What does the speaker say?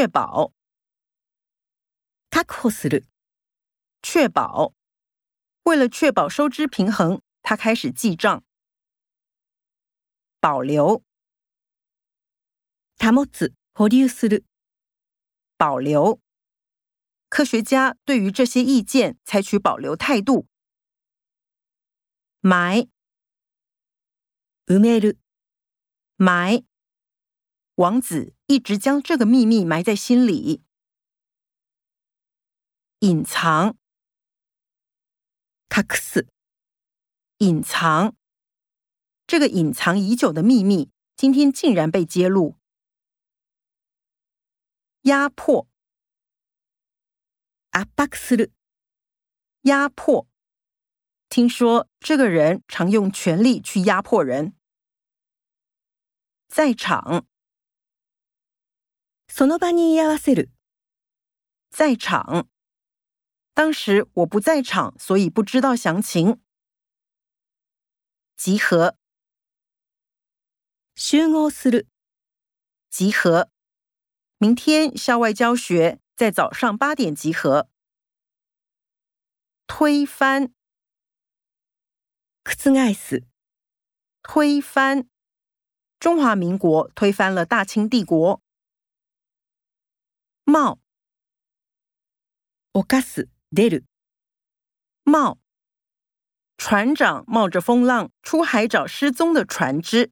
确保，確保。為了確保收支平衡，他開始記帳。保留，保留する。保留。科学家對於這些意見採取保留態度。埋，埋。王子。一直将这个秘密埋在心里，隐藏。卡克斯，隐藏这个隐藏已久的秘密，今天竟然被揭露。压迫。阿巴克斯，压迫。听说这个人常用权力去压迫人。在场。その場に合わせる，在场。当时我不在场，所以不知道详情。集合，集合する。集合，明天校外教学在早上八点集合。推翻，覆蓋す。推翻，中华民国推翻了大清帝国。冒，おかす出る。冒，船长冒着风浪出海找失踪的船只。